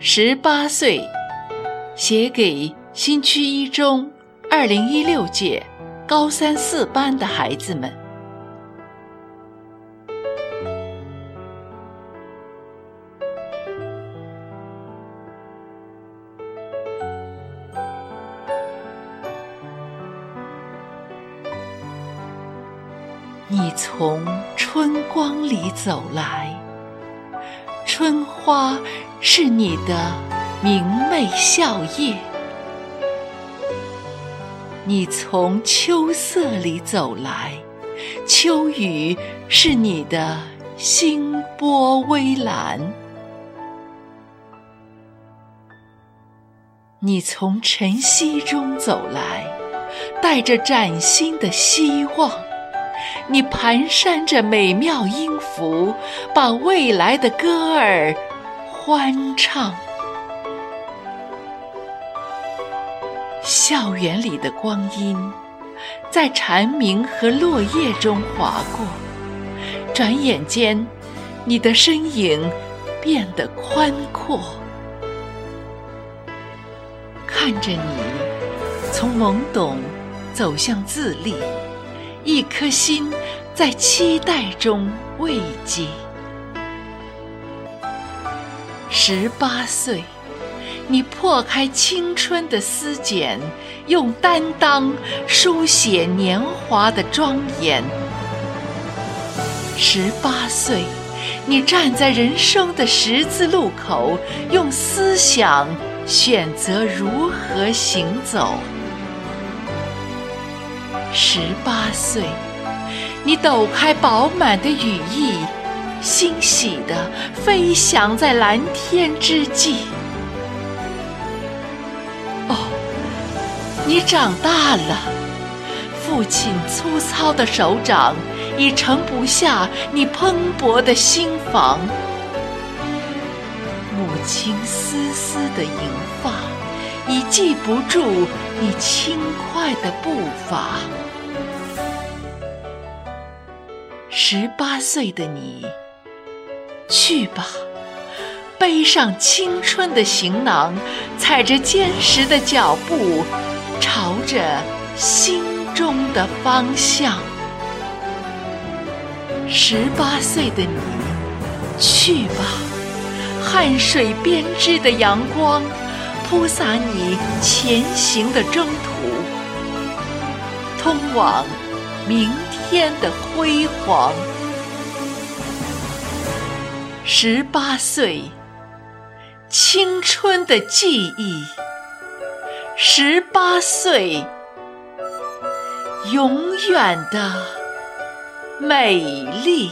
十八岁，写给新区一中二零一六届高三四班的孩子们。你从春光里走来，春花是你的明媚笑靥；你从秋色里走来，秋雨是你的星波微澜；你从晨曦中走来，带着崭新的希望。你蹒跚着美妙音符，把未来的歌儿欢唱。校园里的光阴，在蝉鸣和落叶中划过，转眼间，你的身影变得宽阔。看着你从懵懂走向自立。一颗心在期待中慰藉。十八岁，你破开青春的丝茧，用担当书写年华的庄严。十八岁，你站在人生的十字路口，用思想选择如何行走。十八岁，你抖开饱满的羽翼，欣喜地飞翔在蓝天之际。哦，你长大了，父亲粗糙的手掌已盛不下你蓬勃的心房，母亲丝丝的银发已记不住你轻快的步伐。十八岁的你，去吧，背上青春的行囊，踩着坚实的脚步，朝着心中的方向。十八岁的你，去吧，汗水编织的阳光，铺洒你前行的征途，通往明。天的辉煌，十八岁，青春的记忆，十八岁，永远的美丽。